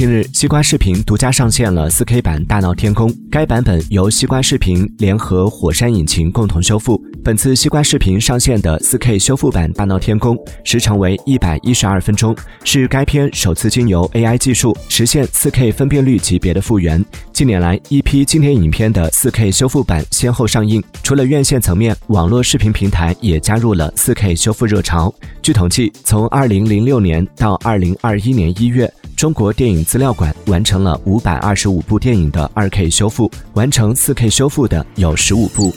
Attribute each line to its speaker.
Speaker 1: 近日，西瓜视频独家上线了 4K 版《大闹天宫》，该版本由西瓜视频联合火山引擎共同修复。本次西瓜视频上线的 4K 修复版《大闹天宫》时长为一百一十二分钟，是该片首次经由 AI 技术实现 4K 分辨率级别的复原。近年来，一批经典影片的 4K 修复版先后上映，除了院线层面，网络视频平台也加入了 4K 修复热潮。据统计，从2006年到2021年1月。中国电影资料馆完成了525部电影的 2K 修复，完成 4K 修复的有15部。